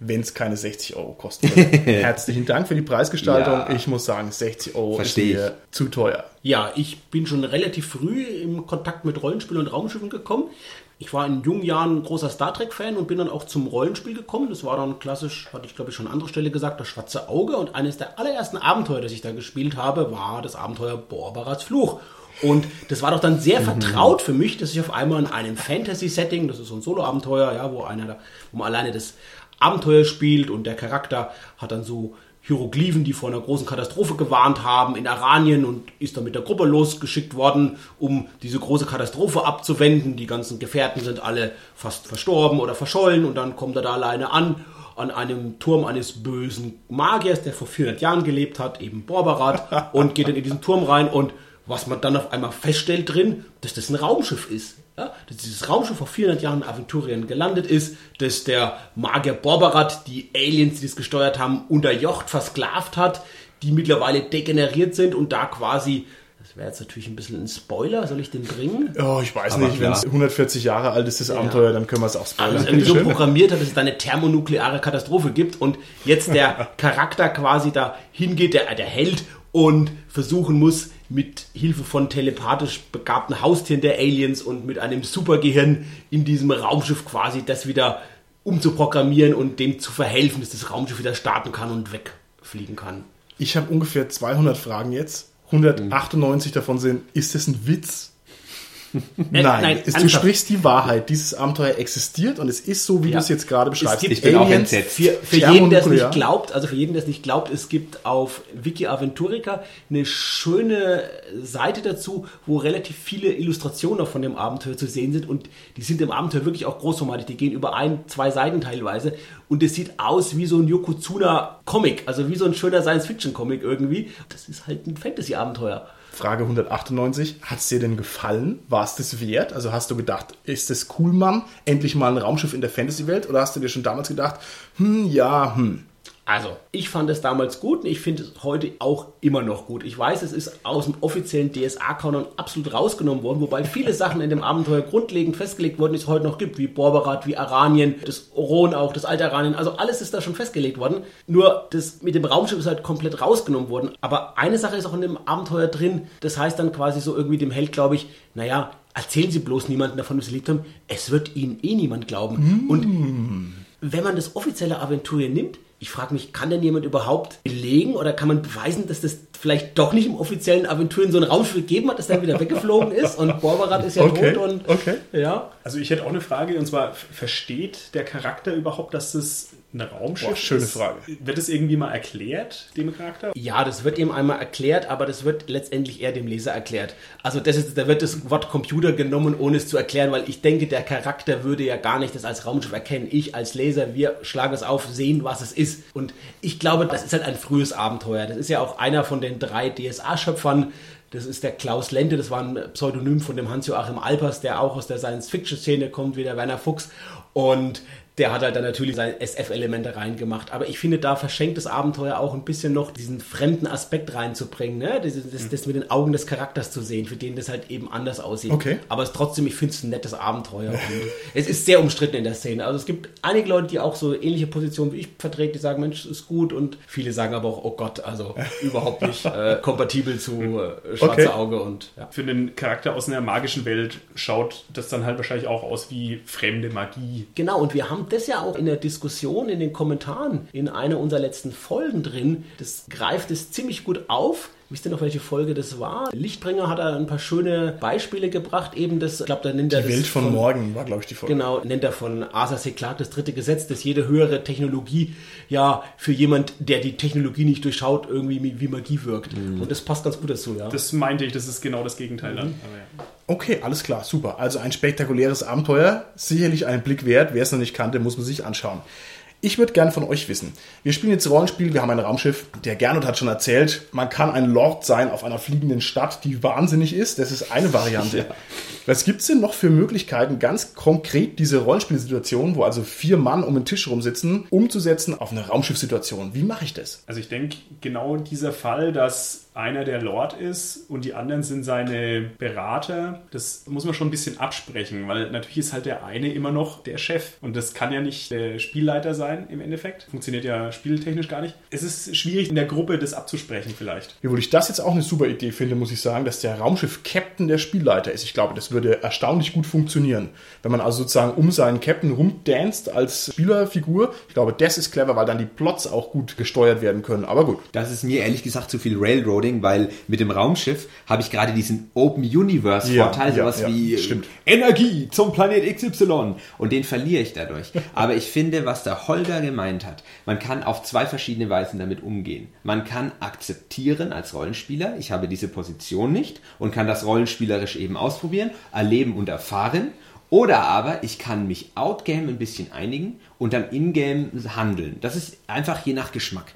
wenn es keine 60 Euro würde. Herzlichen Dank für die Preisgestaltung. Ja. Ich muss sagen, 60 Euro Versteh ist mir zu teuer. Ja, ich bin schon relativ früh im Kontakt mit Rollenspiel und Raumschiffen gekommen. Ich war in jungen Jahren ein großer Star Trek-Fan und bin dann auch zum Rollenspiel gekommen. Das war dann klassisch, hatte ich glaube ich schon an anderer Stelle gesagt, das Schwarze Auge. Und eines der allerersten Abenteuer, das ich da gespielt habe, war das Abenteuer Borbaras Fluch. Und das war doch dann sehr vertraut für mich, dass ich auf einmal in einem Fantasy-Setting, das ist so ein Solo-Abenteuer, ja, wo einer da, wo man alleine das Abenteuer spielt und der Charakter hat dann so Hieroglyphen, die vor einer großen Katastrophe gewarnt haben in Aranien und ist dann mit der Gruppe losgeschickt worden, um diese große Katastrophe abzuwenden. Die ganzen Gefährten sind alle fast verstorben oder verschollen und dann kommt er da alleine an an einem Turm eines bösen Magiers, der vor 400 Jahren gelebt hat, eben Borberat, und geht dann in diesen Turm rein und was man dann auf einmal feststellt drin, dass das ein Raumschiff ist. Ja, dass dieses Raumschiff vor 400 Jahren in Aventurien gelandet ist, dass der Magier Borberat die Aliens, die es gesteuert haben, unterjocht, versklavt hat, die mittlerweile degeneriert sind und da quasi, das wäre jetzt natürlich ein bisschen ein Spoiler, soll ich den bringen? Oh, ich weiß Aber nicht, wenn es klar. 140 Jahre alt ist, das Abenteuer, dann können wir es auch spoilern. alles irgendwie so programmiert hat, dass es da eine thermonukleare Katastrophe gibt und jetzt der Charakter quasi da hingeht, der, der Held und versuchen muss, mit Hilfe von telepathisch begabten Haustieren der Aliens und mit einem Supergehirn in diesem Raumschiff quasi das wieder umzuprogrammieren und dem zu verhelfen, dass das Raumschiff wieder starten kann und wegfliegen kann. Ich habe ungefähr 200 Fragen jetzt. 198 davon sind, ist das ein Witz? Nein, nein, es, du sprichst die Wahrheit. Dieses Abenteuer existiert und es ist so, wie Ja. du es jetzt gerade beschreibst. Ich bin auch Aliens, entsetzt. Für, für jeden, der es nicht glaubt, also für jeden, der es nicht glaubt, es gibt auf Wiki Aventurica eine schöne Seite dazu, wo relativ viele Illustrationen auch von dem Abenteuer zu sehen sind und die sind im Abenteuer wirklich auch großformatig. Die gehen über ein, zwei Seiten teilweise und es sieht aus wie so ein Yokozuna-Comic, also wie so ein schöner Science-Fiction-Comic irgendwie. Das ist halt ein Fantasy-Abenteuer. Frage 198. Hat es dir denn gefallen? War es das wert? Also hast du gedacht, ist das cool, Mann? Endlich mal ein Raumschiff in der Fantasy-Welt? Oder hast du dir schon damals gedacht, hm, ja, hm. Also, ich fand es damals gut und ich finde es heute auch immer noch gut. Ich weiß, es ist aus dem offiziellen DSA-Kanon absolut rausgenommen worden, wobei viele Sachen in dem Abenteuer grundlegend festgelegt wurden, die es heute noch gibt, wie Borberat, wie Aranien, das Oron auch, das alte Aranien. Also alles ist da schon festgelegt worden. Nur das mit dem Raumschiff ist halt komplett rausgenommen worden. Aber eine Sache ist auch in dem Abenteuer drin, das heißt dann quasi so irgendwie dem Held, glaube ich, naja, erzählen Sie bloß niemandem davon, was Sie erlebt haben. Es wird Ihnen eh niemand glauben. Und wenn man das offizielle Aventurien nimmt, ich frage mich, kann denn jemand überhaupt belegen oder kann man beweisen, dass das vielleicht doch nicht im offiziellen Aventurien so ein Raumschiff gegeben hat, das dann wieder weggeflogen ist und Borberat ist ja Okay, tot und okay. ja. Also ich hätte auch eine Frage, und zwar, versteht der Charakter überhaupt, dass das ein Raumschiff Boah, schöne ist? Frage. Wird es irgendwie mal erklärt, dem Charakter? Ja, das wird ihm einmal erklärt, aber das wird letztendlich eher dem Leser erklärt. Also das ist, da wird das Wort Computer genommen, ohne es zu erklären, weil ich denke, der Charakter würde ja gar nicht das als Raumschiff erkennen. Ich als Leser, wir schlagen es auf, sehen, was es ist. Und ich glaube, das ist halt ein frühes Abenteuer. Das ist ja auch einer von den drei DSA-Schöpfern. Das ist der Klaus Lente, das war ein Pseudonym von dem Hans-Joachim Alpers, der auch aus der Science-Fiction-Szene kommt, wie der Werner Fuchs. Und der hat halt dann natürlich seine SF-Elemente reingemacht. Aber ich finde, da verschenkt das Abenteuer auch ein bisschen noch diesen fremden Aspekt reinzubringen. Ne? Das, das, das mit den Augen des Charakters zu sehen, für den das halt eben anders aussieht. Okay. Aber es trotzdem, ich finde es ein nettes Abenteuer. Es ist sehr umstritten in der Szene. Also es gibt einige Leute, die auch so ähnliche Positionen wie ich vertreten, die sagen, Mensch, ist gut. Und viele sagen aber auch, oh Gott, also überhaupt nicht äh, kompatibel zu äh, Schwarze Okay. Auge und ja. Für einen Charakter aus einer magischen Welt schaut das dann halt wahrscheinlich auch aus wie fremde Magie. Genau, und wir haben das ja auch in der Diskussion, in den Kommentaren, in einer unserer letzten Folgen drin. Das greift es ziemlich gut auf. Wisst ihr noch, welche Folge das war? Lichtbringer hat da ein paar schöne Beispiele gebracht. Eben das, ich glaube, da nennt er Die das Welt von morgen war, glaube ich, die Folge. Genau, nennt er von Arthur C. Clarke das dritte Gesetz, dass jede höhere Technologie ja für jemand, der die Technologie nicht durchschaut, irgendwie wie Magie wirkt. Und das passt ganz gut dazu, ja. Das meinte ich, das ist genau das Gegenteil dann. Aber ja. Okay, alles klar, super. Also ein spektakuläres Abenteuer, sicherlich einen Blick wert. Wer es noch nicht kannte, muss man sich anschauen. Ich würde gerne von euch wissen. Wir spielen jetzt Rollenspiel, wir haben ein Raumschiff. Der Gernot hat schon erzählt, man kann ein Lord sein auf einer fliegenden Stadt, die wahnsinnig ist. Das ist eine Variante. Was gibt's denn noch für Möglichkeiten, ganz konkret diese Rollenspielsituation, wo also vier Mann um den Tisch rumsitzen, umzusetzen auf eine Raumschiffsituation? Wie mache ich das? Also ich denke, genau dieser Fall, dass einer der Lord ist und die anderen sind seine Berater, das muss man schon ein bisschen absprechen, weil natürlich ist halt der eine immer noch der Chef und das kann ja nicht der Spielleiter sein im Endeffekt. Funktioniert ja spieltechnisch gar nicht. Es ist schwierig in der Gruppe das abzusprechen vielleicht. Obwohl ich das jetzt auch eine super Idee finde, muss ich sagen, dass der Raumschiff-Captain der Spielleiter ist. Ich glaube, das würde erstaunlich gut funktionieren. Wenn man also sozusagen um seinen Captain rumdanzt als Spielerfigur. Ich glaube, das ist clever, weil dann die Plots auch gut gesteuert werden können. Aber gut. Das ist mir ehrlich gesagt zu viel Railroading, weil mit dem Raumschiff habe ich gerade diesen Open Universe Ja, Vorteil, ja, sowas ja, wie stimmt. Energie zum Planet XY und den verliere ich dadurch. Aber ich finde, was der Holger gemeint hat, man kann auf zwei verschiedene Weisen damit umgehen. Man kann akzeptieren als Rollenspieler, ich habe diese Position nicht und kann das rollenspielerisch eben ausprobieren, erleben und erfahren. Oder aber ich kann mich outgame ein bisschen einigen und dann ingame handeln. Das ist einfach je nach Geschmack.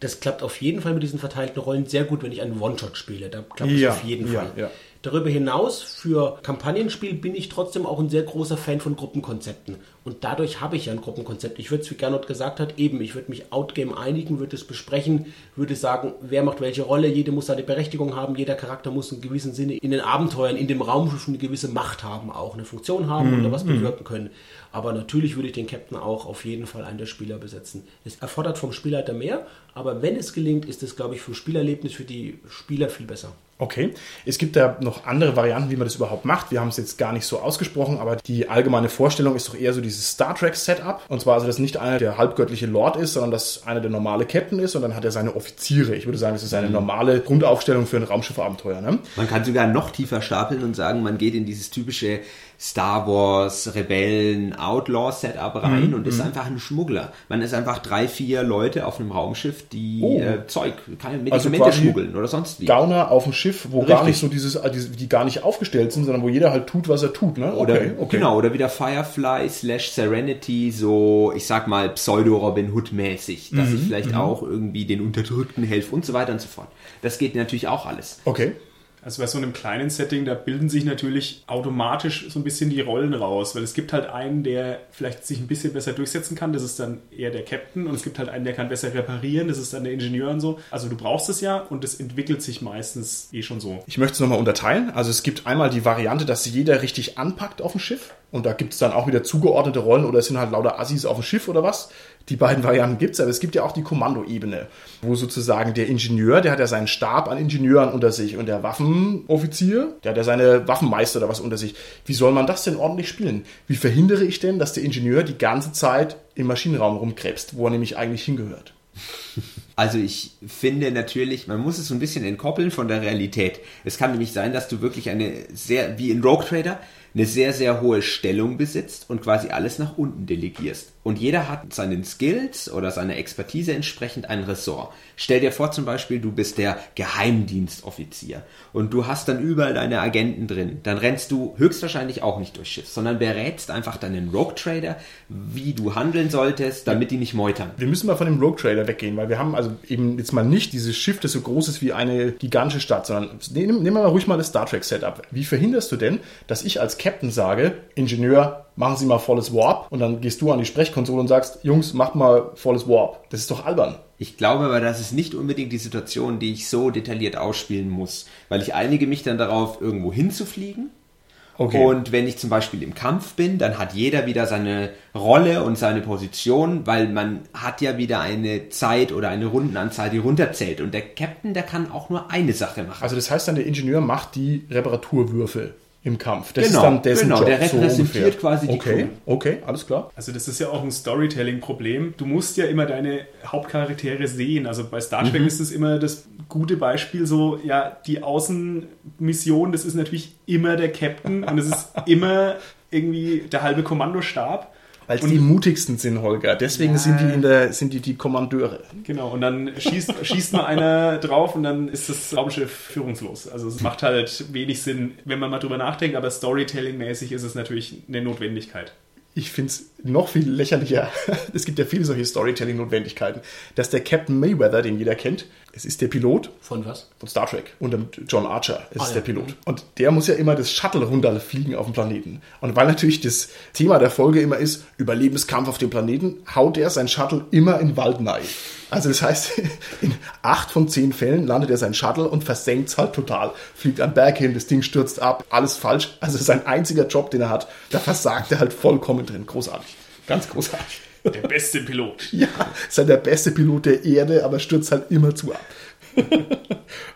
Das klappt auf jeden Fall mit diesen verteilten Rollen sehr gut, wenn ich einen One-Shot spiele. Da klappt es Ja, auf jeden ja, Fall. ja. Darüber hinaus, für Kampagnenspiel bin ich trotzdem auch ein sehr großer Fan von Gruppenkonzepten. Und dadurch habe ich ja ein Gruppenkonzept. Ich würde es, wie Gernot gesagt hat, eben, ich würde mich outgame einigen, würde es besprechen, würde sagen, wer macht welche Rolle, jede muss seine Berechtigung haben, jeder Charakter muss in gewissem Sinne in den Abenteuern, in dem Raumschiff eine gewisse Macht haben, auch eine Funktion haben oder was bewirken können. Aber natürlich würde ich den Captain auch auf jeden Fall einen der Spieler besetzen. Es erfordert vom Spielleiter mehr, aber wenn es gelingt, ist es, glaube ich, vom Spielerlebnis für die Spieler viel besser. Okay. Es gibt da noch andere Varianten, wie man das überhaupt macht. Wir haben es jetzt gar nicht so ausgesprochen, aber die allgemeine Vorstellung ist doch eher so dieses Star Trek Setup. Und zwar also, dass nicht einer der halbgöttliche Lord ist, sondern dass einer der normale Captain ist und dann hat er seine Offiziere. Ich würde sagen, das ist eine normale Grundaufstellung für ein Raumschiffabenteuer. Ne? Man kann sogar noch tiefer stapeln und sagen, man geht in dieses typische Star Wars, Rebellen, Outlaw Setup rein Mhm, und ist einfach ein Schmuggler. Man ist einfach drei, vier Leute auf einem Raumschiff, die Oh. äh, Zeug, keine Medikamente Also schmuggeln oder sonst wie. Gauner auf dem Schiff, wo gar Richtig. nicht so dieses, äh, die gar nicht aufgestellt sind, sondern wo jeder halt tut, was er tut. Ne? Oder, Genau, oder wieder Firefly slash Serenity, so, ich sag mal, Pseudo-Robin Hood-mäßig, dass Mhm, ich vielleicht auch irgendwie den Unterdrückten helfe und so weiter und so fort. Das geht natürlich auch alles. Okay. Also bei so einem kleinen Setting, da bilden sich natürlich automatisch so ein bisschen die Rollen raus, weil es gibt halt einen, der vielleicht sich ein bisschen besser durchsetzen kann, das ist dann eher der Captain und es gibt halt einen, der kann besser reparieren, das ist dann der Ingenieur und so. Also du brauchst es ja und es entwickelt sich meistens eh schon so. Ich möchte es nochmal unterteilen. Also es gibt einmal die Variante, dass jeder richtig anpackt auf dem Schiff. Und da gibt es dann auch wieder zugeordnete Rollen oder es sind halt lauter Assis auf dem Schiff oder was. Die beiden Varianten gibt es, aber es gibt ja auch die Kommandoebene, wo sozusagen der Ingenieur, der hat ja seinen Stab an Ingenieuren unter sich und der Waffenoffizier, der hat ja seine Waffenmeister oder was unter sich. Wie soll man das denn ordentlich spielen? Wie verhindere ich denn, dass der Ingenieur die ganze Zeit im Maschinenraum rumkrebst, wo er nämlich eigentlich hingehört? Also ich finde natürlich, man muss es so ein bisschen entkoppeln von der Realität. Es kann nämlich sein, dass du wirklich eine sehr, wie in Rogue Trader, eine sehr, sehr hohe Stellung besitzt und quasi alles nach unten delegierst. Und jeder hat seinen Skills oder seiner Expertise entsprechend ein Ressort. Stell dir vor zum Beispiel, du bist der Geheimdienstoffizier und du hast dann überall deine Agenten drin. Dann rennst du höchstwahrscheinlich auch nicht durchs Schiff, sondern berätst einfach deinen Rogue Trader, wie du handeln solltest, damit die nicht meutern. Wir müssen mal von dem Rogue Trader weggehen, weil wir haben also eben jetzt mal nicht dieses Schiff, das so groß ist wie eine gigantische Stadt, sondern nehmen, nehmen wir mal ruhig mal das Star Trek Setup. Wie verhinderst du denn, dass ich als Captain sage, Ingenieur, machen Sie mal volles Warp und dann gehst du an die Sprechkonsole und sagst, Jungs, macht mal volles Warp. Das ist doch albern. Ich glaube aber, das ist nicht unbedingt die Situation, die ich so detailliert ausspielen muss, weil ich einige mich dann darauf, irgendwo hinzufliegen. Okay. Und wenn ich zum Beispiel im Kampf bin, dann hat jeder wieder seine Rolle und seine Position, weil man hat ja wieder eine Zeit oder eine Rundenanzahl, die runterzählt. Und der Captain, der kann auch nur eine Sache machen. Also das heißt dann, der Ingenieur macht die Reparaturwürfel im Kampf. Das Genau, ist dann dessen genau, Job, der so repräsentiert ungefähr. quasi die Okay, Crew. okay, alles klar. Also das ist ja auch ein Storytelling-Problem. Du musst ja immer deine Hauptcharaktere sehen. Also bei Star Trek ist es immer das gute Beispiel so, ja, die Außenmission, das ist natürlich immer der Captain und es ist immer irgendwie der halbe Kommandostab. Weil Und- die mutigsten sind, Holger. Deswegen sind die in der, sind die die Kommandeure. Genau, und dann schießt, schießt mal einer drauf und dann ist das Raumschiff führungslos. Also es macht halt wenig Sinn, wenn man mal drüber nachdenkt, aber Storytelling-mäßig ist es natürlich eine Notwendigkeit. ich finde es noch viel lächerlicher. Es gibt ja viele solche Storytelling-Notwendigkeiten, dass der Captain Mayweather, den jeder kennt, es ist der Pilot Von was? von Star Trek und dem John Archer ist Ah, der ja. Pilot. Und der muss ja immer das Shuttle runterfliegen auf dem Planeten. Und weil natürlich das Thema der Folge immer ist, Überlebenskampf auf dem Planeten, haut er sein Shuttle immer in Wald rein. Also das heißt, in acht von zehn Fällen landet er sein Shuttle und versenkt es halt total. Fliegt am Berg hin, das Ding stürzt ab, alles falsch. Also sein einziger Job, den er hat, da versagt er halt vollkommen drin. Großartig. Ganz großartig. Der beste Pilot. Ja, ist halt der beste Pilot der Erde, aber stürzt halt immer zu ab.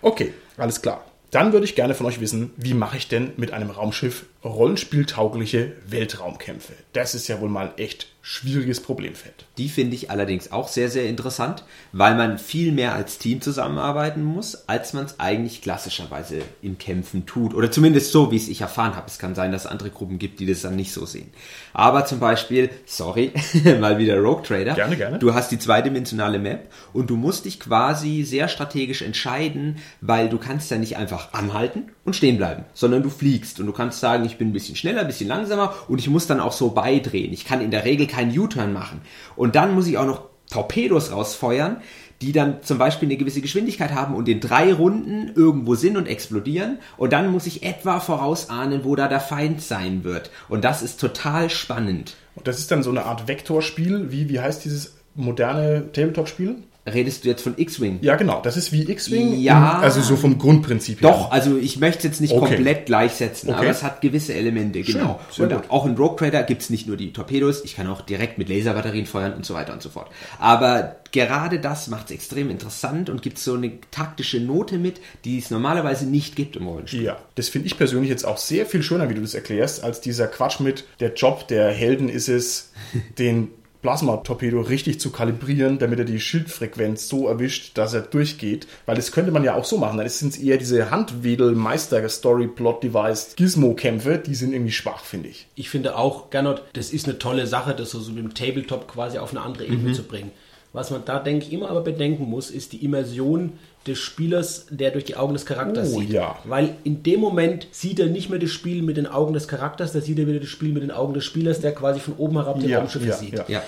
okay, alles klar. Dann würde ich gerne von euch wissen, wie mache ich denn mit einem Raumschiff rollenspieltaugliche Weltraumkämpfe? Das ist ja wohl mal ein echt schwieriges Problemfeld. Die finde ich allerdings auch sehr, sehr interessant, weil man viel mehr als Team zusammenarbeiten muss, als man es eigentlich klassischerweise in Kämpfen tut. Oder zumindest so, wie es ich erfahren habe. Es kann sein, dass es andere Gruppen gibt, die das dann nicht so sehen. Aber zum Beispiel, sorry, mal wieder Rogue Trader. Gerne, gerne. Du hast die zweidimensionale Map und du musst dich quasi sehr strategisch entscheiden, weil du kannst ja nicht einfach anhalten und stehen bleiben, sondern du fliegst und du kannst sagen, ich bin ein bisschen schneller, ein bisschen langsamer und ich muss dann auch so beidrehen. Ich kann in der Regel keinen U-Turn machen. Und dann muss ich auch noch Torpedos rausfeuern, die dann zum Beispiel eine gewisse Geschwindigkeit haben und in drei Runden irgendwo sind und explodieren. Und dann muss ich etwa vorausahnen, wo da der Feind sein wird. Und das ist total spannend. Und das ist dann so eine Art Vektorspiel, wie, wie heißt dieses moderne Tabletop-Spiel? Redest du jetzt von X-Wing? Ja, genau. Das ist wie X-Wing. Ja. Also so vom Grundprinzip her. Doch, also ich möchte es jetzt nicht Okay. komplett gleichsetzen, Okay. aber es hat gewisse Elemente, genau. sehr und gut. auch in Rogue Trader gibt's nicht nur die Torpedos, ich kann auch direkt mit Laserbatterien feuern und so weiter und so fort. Aber gerade das macht es extrem interessant und gibt so eine taktische Note mit, die es normalerweise nicht gibt im Rollenspiel. Ja, das finde ich persönlich jetzt auch sehr viel schöner, wie du das erklärst, als dieser Quatsch mit der Job der Helden ist es, den Plasma-Torpedo richtig zu kalibrieren, damit er die Schildfrequenz so erwischt, dass er durchgeht. Weil das könnte man ja auch so machen. Dann sind es eher diese Handwedel-Meister-Story-Plot-Device Gizmo-Kämpfe, die sind irgendwie schwach, finde ich. Ich finde auch, Gernot, das ist eine tolle Sache, das so, so mit dem Tabletop quasi auf eine andere Ebene zu bringen. Was man da, denke ich, immer aber bedenken muss, ist die Immersion des Spielers, der durch die Augen des Charakters Oh, sieht. ja. Weil in dem Moment sieht er nicht mehr das Spiel mit den Augen des Charakters, da sieht er wieder das Spiel mit den Augen des Spielers, der quasi von oben herab die Ja, Raumschiffe ja, sieht. ja.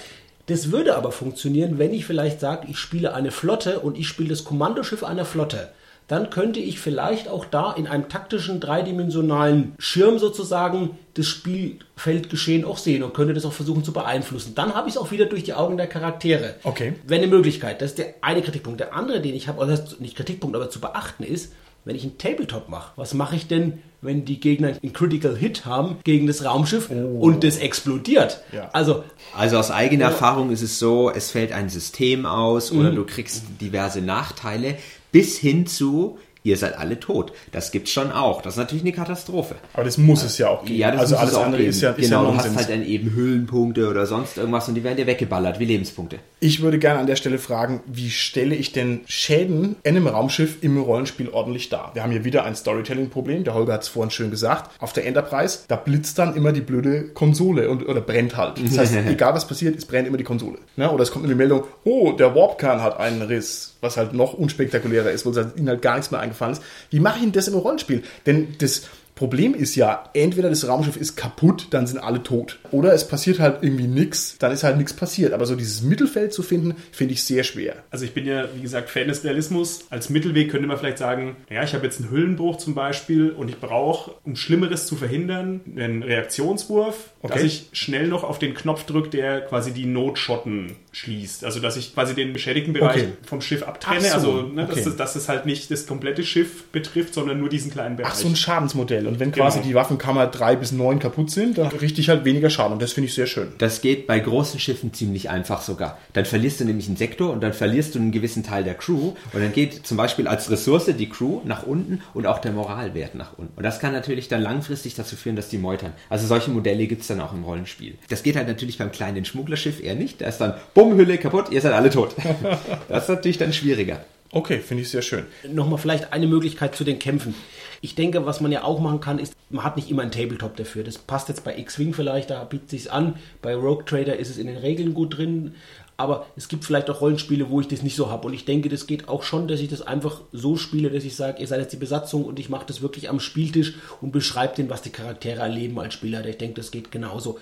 Das würde aber funktionieren, wenn ich vielleicht sage, ich spiele eine Flotte und ich spiele das Kommandoschiff einer Flotte. Dann könnte ich vielleicht auch da in einem taktischen, dreidimensionalen Schirm sozusagen das Spielfeldgeschehen auch sehen und könnte das auch versuchen zu beeinflussen. Dann habe ich es auch wieder durch die Augen der Charaktere. Okay. Wäre eine Möglichkeit. Das ist der eine Kritikpunkt. Der andere, den ich habe, ist nicht Kritikpunkt, aber zu beachten ist, wenn ich einen Tabletop mache, was mache ich denn, wenn die Gegner einen Critical Hit haben gegen das Raumschiff und das explodiert? Ja. Also Also aus eigener Erfahrung ist es so, es fällt ein System aus oder du kriegst diverse Nachteile bis hin zu ihr seid alle tot. Das gibt's schon auch. Das ist natürlich eine Katastrophe. Aber das muss es ja auch geben. Ja, das also muss alles es auch andere geben. ist ja, ist genau, ja du hast halt dann eben Höhlenpunkte oder sonst irgendwas und die werden dir weggeballert wie Lebenspunkte. Ich würde gerne an der Stelle fragen, wie stelle ich denn Schäden in einem Raumschiff im Rollenspiel ordentlich dar? Wir haben hier wieder ein Storytelling-Problem, der Holger hat es vorhin schön gesagt. Auf der Enterprise, da blitzt dann immer die blöde Konsole und, oder brennt halt. Das heißt, egal was passiert, es brennt immer die Konsole. Ne? Oder es kommt eine Meldung, oh, der Warpkern hat einen Riss, was halt noch unspektakulärer ist, wo es ihnen halt gar nichts mehr eingefallen ist. Wie mache ich denn das im Rollenspiel? Denn das Problem ist ja, entweder das Raumschiff ist kaputt, dann sind alle tot. Oder es passiert halt irgendwie nichts, dann ist halt nichts passiert. Aber so dieses Mittelfeld zu finden, finde ich sehr schwer. Also ich bin ja, wie gesagt, Fan des Realismus. Als Mittelweg könnte man vielleicht sagen, naja, ich habe jetzt einen Hüllenbruch zum Beispiel und ich brauche, um Schlimmeres zu verhindern, einen Reaktionswurf, Okay. dass ich schnell noch auf den Knopf drücke, der quasi die Notschotten schließt. Also dass ich quasi den beschädigten Bereich Okay. vom Schiff abtrenne. So, also ne, okay. dass, es, dass es halt nicht das komplette Schiff betrifft, sondern nur diesen kleinen Bereich. Ach, so ein Schadensmodell. Und wenn quasi Genau. die Waffenkammer drei bis neun kaputt sind, dann richte ich halt weniger Schaden. Und das finde ich sehr schön. Das geht bei großen Schiffen ziemlich einfach sogar. Dann verlierst du nämlich einen Sektor und dann verlierst du einen gewissen Teil der Crew und dann geht zum Beispiel als Ressource die Crew nach unten und auch der Moralwert nach unten. Und das kann natürlich dann langfristig dazu führen, dass die meutern. Also solche Modelle gibt es dann auch im Rollenspiel. Das geht halt natürlich beim kleinen Schmugglerschiff eher nicht. Da ist dann Bumm, Hülle kaputt, ihr seid alle tot. Das ist natürlich dann schwieriger. Okay, finde ich sehr schön. nochmal vielleicht eine Möglichkeit zu den Kämpfen. Ich denke, was man ja auch machen kann, ist, man hat nicht immer einen Tabletop dafür. Das passt jetzt bei X-Wing vielleicht, da bietet sich's an. Bei Rogue Trader ist es in den Regeln gut drin. Aber es gibt vielleicht auch Rollenspiele, wo ich das nicht so habe. Und ich denke, das geht auch schon, dass ich das einfach so spiele, dass ich sage, ihr seid jetzt die Besatzung und ich mache das wirklich am Spieltisch und beschreibe den, was die Charaktere erleben als Spieler. Ich denke, das geht genauso.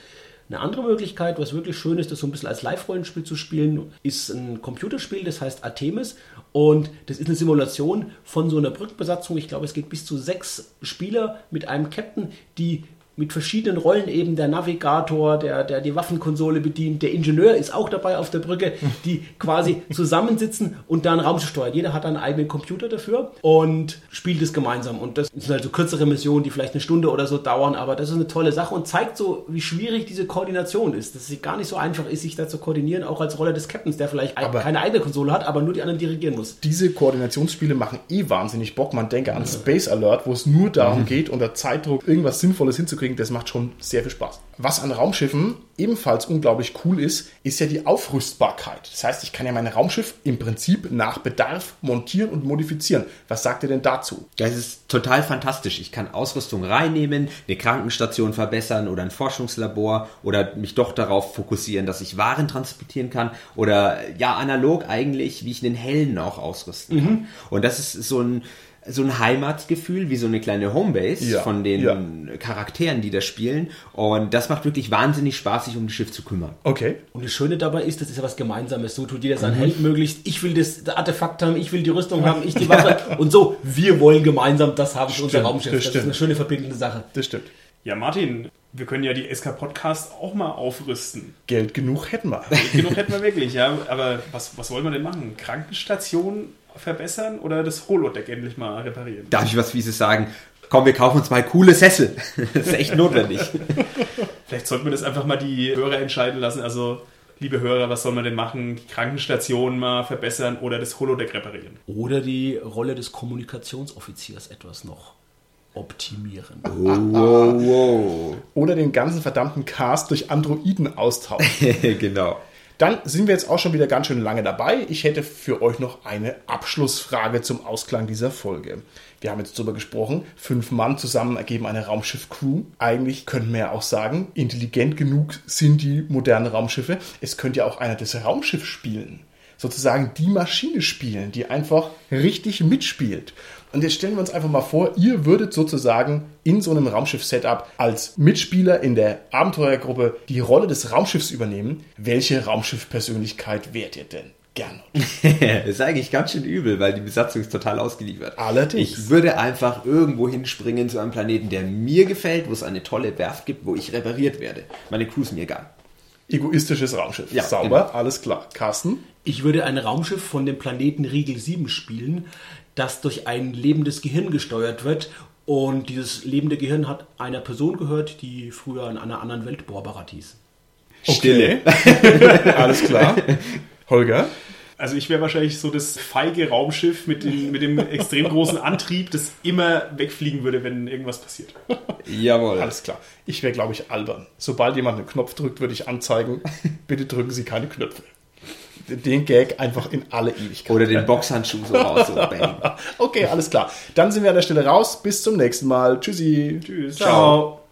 Eine andere Möglichkeit, was wirklich schön ist, das so ein bisschen als Live-Rollenspiel zu spielen, ist ein Computerspiel, das heißt Artemis. Und das ist eine Simulation von so einer Brückenbesatzung. Ich glaube, es geht bis zu sechs Spieler mit einem Captain, die mit verschiedenen Rollen eben der Navigator, der, der die Waffenkonsole bedient, der Ingenieur ist auch dabei auf der Brücke, die quasi zusammensitzen und dann Raumschiff steuern. Jeder hat einen eigenen Computer dafür und spielt es gemeinsam. Und das sind halt so kürzere Missionen, die vielleicht eine Stunde oder so dauern, aber das ist eine tolle Sache und zeigt so, wie schwierig diese Koordination ist. Dass es gar nicht so einfach ist, sich da zu koordinieren, auch als Rolle des Captains, der vielleicht Aber- keine eigene Konsole hat, aber nur die anderen dirigieren muss. Diese Koordinationsspiele machen eh wahnsinnig Bock. Man denke an Space Alert, wo es nur darum Mhm. geht, unter Zeitdruck irgendwas Sinnvolles hinzukriegen. Das macht schon sehr viel Spaß. Was an Raumschiffen ebenfalls unglaublich cool ist, ist ja die Aufrüstbarkeit. Das heißt, ich kann ja mein Raumschiff im Prinzip nach Bedarf montieren und modifizieren. Was sagt ihr denn dazu? Das ist total fantastisch. Ich kann Ausrüstung reinnehmen, eine Krankenstation verbessern oder ein Forschungslabor oder mich doch darauf fokussieren, dass ich Waren transportieren kann oder ja, analog eigentlich, wie ich einen Helden auch ausrüsten kann. Und das ist so ein so ein Heimatsgefühl, wie so eine kleine Homebase Ja, von den ja. Charakteren, die da spielen. Und das macht wirklich wahnsinnig Spaß, sich um das Schiff zu kümmern. Okay. Und das Schöne dabei ist, das ist ja was Gemeinsames. So tut jeder sein Held möglichst. Ich will das Artefakt haben, ich will die Rüstung haben, ich die Waffe. Und so, wir wollen gemeinsam das haben für unser Raumschiff. das Das, ist eine schöne verbindende Sache. Das stimmt. Ja, Martin, wir können ja die SK Podcast auch mal aufrüsten. Geld genug hätten wir. Genug hätten wir wirklich, ja. Aber was, was wollen wir denn machen? Krankenstation verbessern oder das Holodeck endlich mal reparieren? Darf ich was Fieses sagen? Komm, wir kaufen uns mal coole Sessel. Das ist echt notwendig. Vielleicht sollten wir das einfach mal die Hörer entscheiden lassen. Also, liebe Hörer, was soll man denn machen? Die Krankenstation mal verbessern oder das Holodeck reparieren? Oder die Rolle des Kommunikationsoffiziers etwas noch optimieren. Wow, wow. Oder den ganzen verdammten Cast durch Androiden austauschen. genau. Dann sind wir jetzt auch schon wieder ganz schön lange dabei. Ich hätte für euch noch eine Abschlussfrage zum Ausklang dieser Folge. Wir haben jetzt darüber gesprochen, fünf Mann zusammen ergeben eine Raumschiff-Crew. Eigentlich könnten wir ja auch sagen, intelligent genug sind die modernen Raumschiffe. Es könnte ja auch einer das Raumschiff spielen. Sozusagen die Maschine spielen, die einfach richtig mitspielt. Und jetzt stellen wir uns einfach mal vor, ihr würdet sozusagen in so einem Raumschiff-Setup als Mitspieler in der Abenteuergruppe die Rolle des Raumschiffs übernehmen. Welche Raumschiff-Persönlichkeit wärt ihr denn? Gernot. das ist eigentlich ganz schön übel, weil die Besatzung ist total ausgeliefert. Allerdings. Ich würde einfach irgendwo hinspringen zu einem Planeten, der mir gefällt, wo es eine tolle Werft gibt, wo ich repariert werde. Meine Crew ist mir egal. Egoistisches Raumschiff. Ja, Sauber, genau. alles klar. Carsten? Ich würde ein Raumschiff von dem Planeten Riegel 7 spielen, das durch ein lebendes Gehirn gesteuert wird. Und dieses lebende Gehirn hat einer Person gehört, die früher in einer anderen Welt Borbarat hieß. Stille. alles klar. Holger? Also ich wäre wahrscheinlich so das feige Raumschiff mit dem, mit dem extrem großen Antrieb, das immer wegfliegen würde, wenn irgendwas passiert. Jawohl. Alles klar. Ich wäre, glaube ich, albern. Sobald jemand einen Knopf drückt, würde ich anzeigen, bitte drücken Sie keine Knöpfe. Den Gag einfach in alle Ewigkeit. Oder den Boxhandschuh so raus. So bang. Okay, alles klar. Dann sind wir an der Stelle raus. Bis zum nächsten Mal. Tschüssi. Tschüss. Ciao.